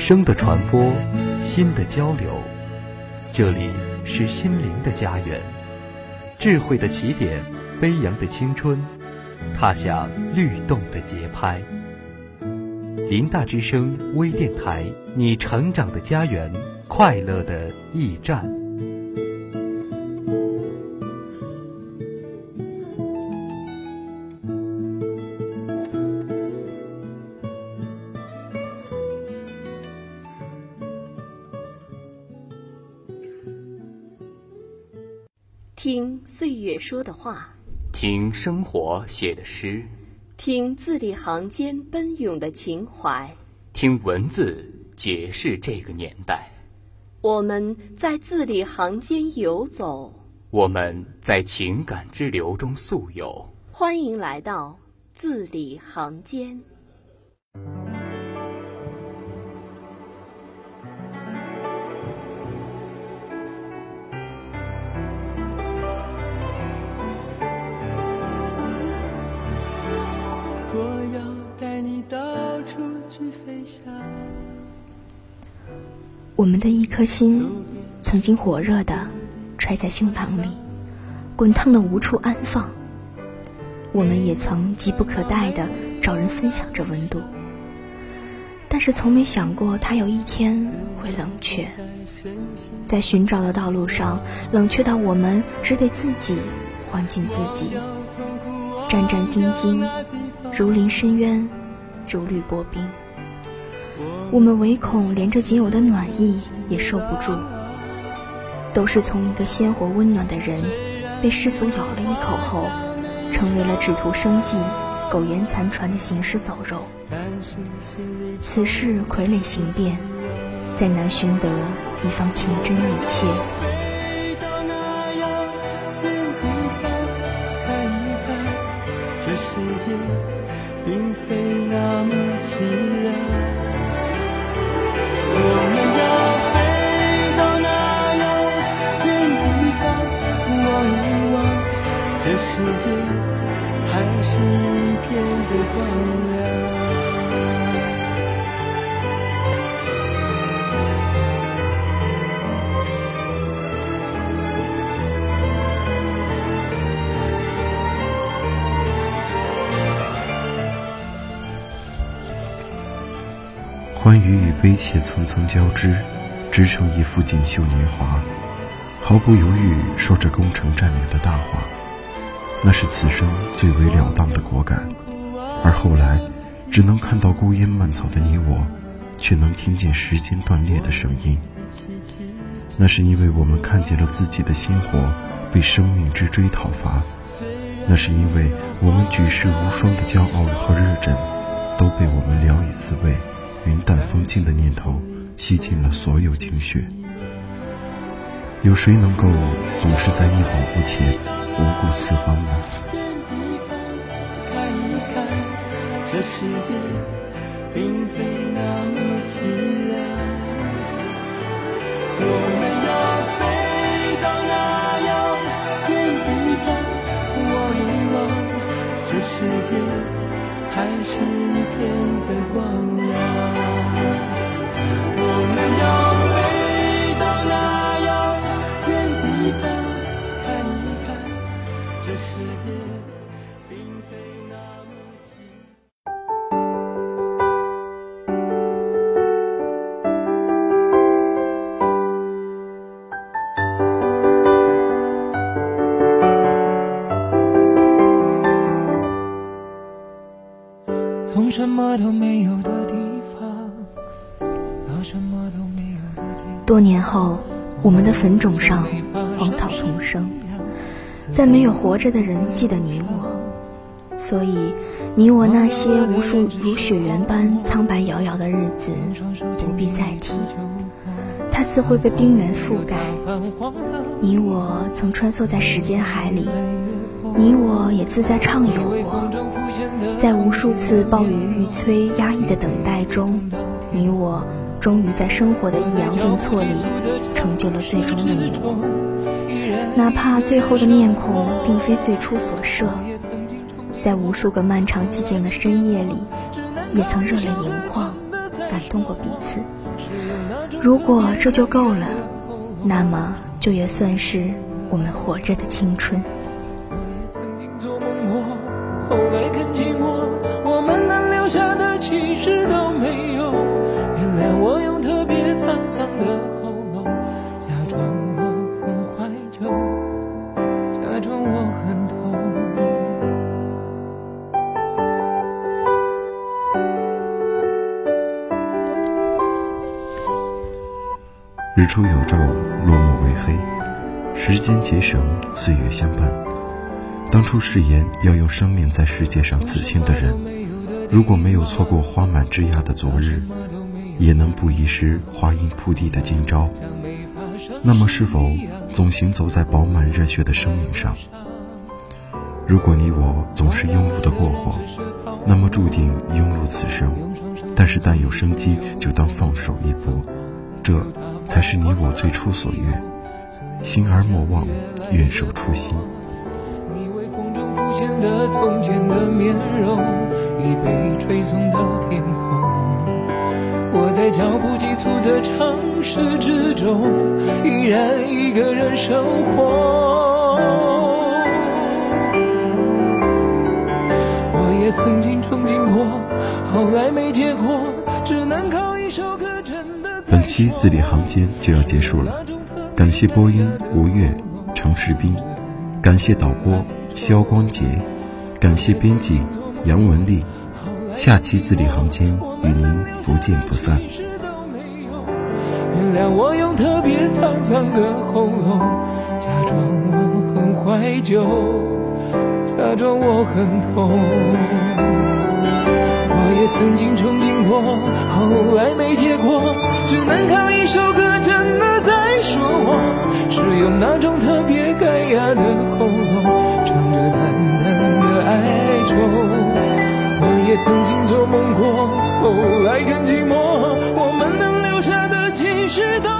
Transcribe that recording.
声的传播，心的交流，这里是心灵的家园，智慧的起点，飞扬的青春，踏响律动的节拍。林大之声微电台，你成长的家园，快乐的驿站。听岁月说的话，听生活写的诗，听字里行间奔涌的情怀，听文字解释这个年代。我们在字里行间游走，我们在情感之流中溯游。欢迎来到字里行间。去飞翔我们的一颗心，曾经火热的揣在胸膛里，滚烫的无处安放。我们也曾急不可待的找人分享这温度，但是从没想过它有一天会冷却。在寻找的道路上，冷却到我们只得自己环紧自己，战战兢兢，如临深渊，如履薄冰。我们唯恐连这仅有的暖意也受不住，都是从一个鲜活温暖的人被世俗咬了一口后，成为了只图生计、苟延残喘的行尸走肉。此事傀儡形变，再难寻得一方情真意切。世界并非那么凄凉。我们要飞到那遥远地方，望一望，这世界还是一片的光亮。欢愉与悲切层层交织，织成一幅锦绣年华。毫不犹豫说着攻城占领的大话，那是此生最为了当的果敢。而后来，只能看到孤烟蔓草的你我，却能听见时间断裂的声音。那是因为我们看见了自己的鲜活被生命之锥讨伐，那是因为我们举世无双的骄傲和热忱，都被我们聊以自慰。云淡风轻的念头吸尽了所有精血，有谁能够总是在一往无前、无顾四方呢？看一看，这世界并非那么凄凉。我们要飞到那遥远地方，望一望，这世界还是一片的光什么都没有的地方，到什么都没有的地。多年后，我们的坟冢上荒草丛生，再没有活着的人记得你我，所以你我那些无数如雪原般苍白遥遥的日子不必再提，它自会被冰原覆盖。你我曾穿梭在时间海里，你我也自在畅游过。在无数次暴雨欲摧、压抑的等待中，你我终于在生活的抑扬顿挫里，成就了最终的你我。哪怕最后的面孔并非最初所设，在无数个漫长寂静的深夜里，也曾热泪盈眶，感动过彼此。如果这就够了，那么就也算是我们活着的青春。其实都没有。原谅我用特别沧桑的喉咙，假装我很怀旧，假装我很痛。日出有昼，落幕为黑，时间结绳，岁月相伴。当初誓言要用生命在世界上刺青的人，如果没有错过花满枝桠的昨日，也能不遗失花荫铺地的今朝。那么，是否总行走在饱满热血的生命上？如果你我总是庸碌的过活，那么注定庸碌此生。但是，但有生机，就当放手一搏，这才是你我最初所愿。心而莫忘，愿守初心。你微风中浮现的从前的面容，已被吹送到天空。我在脚步急促的城市之中，依然一个人生活。我也曾经憧憬过，后来没结果，只能靠一首歌真的在本期字里行间就要结束了，感谢播音吴越、程世斌，感谢导播肖光杰，感谢编辑杨文丽。下期字里行间与您不见不散。其实都没有。原谅我用特别沧桑的喉咙，假装我很怀旧，假装我很痛。我也曾经憧憬过，后来没结果，只能靠一首歌真的在说我，是用那种特别干哑的喉也曾经做梦过，后来更寂寞，我们能留下的其实都。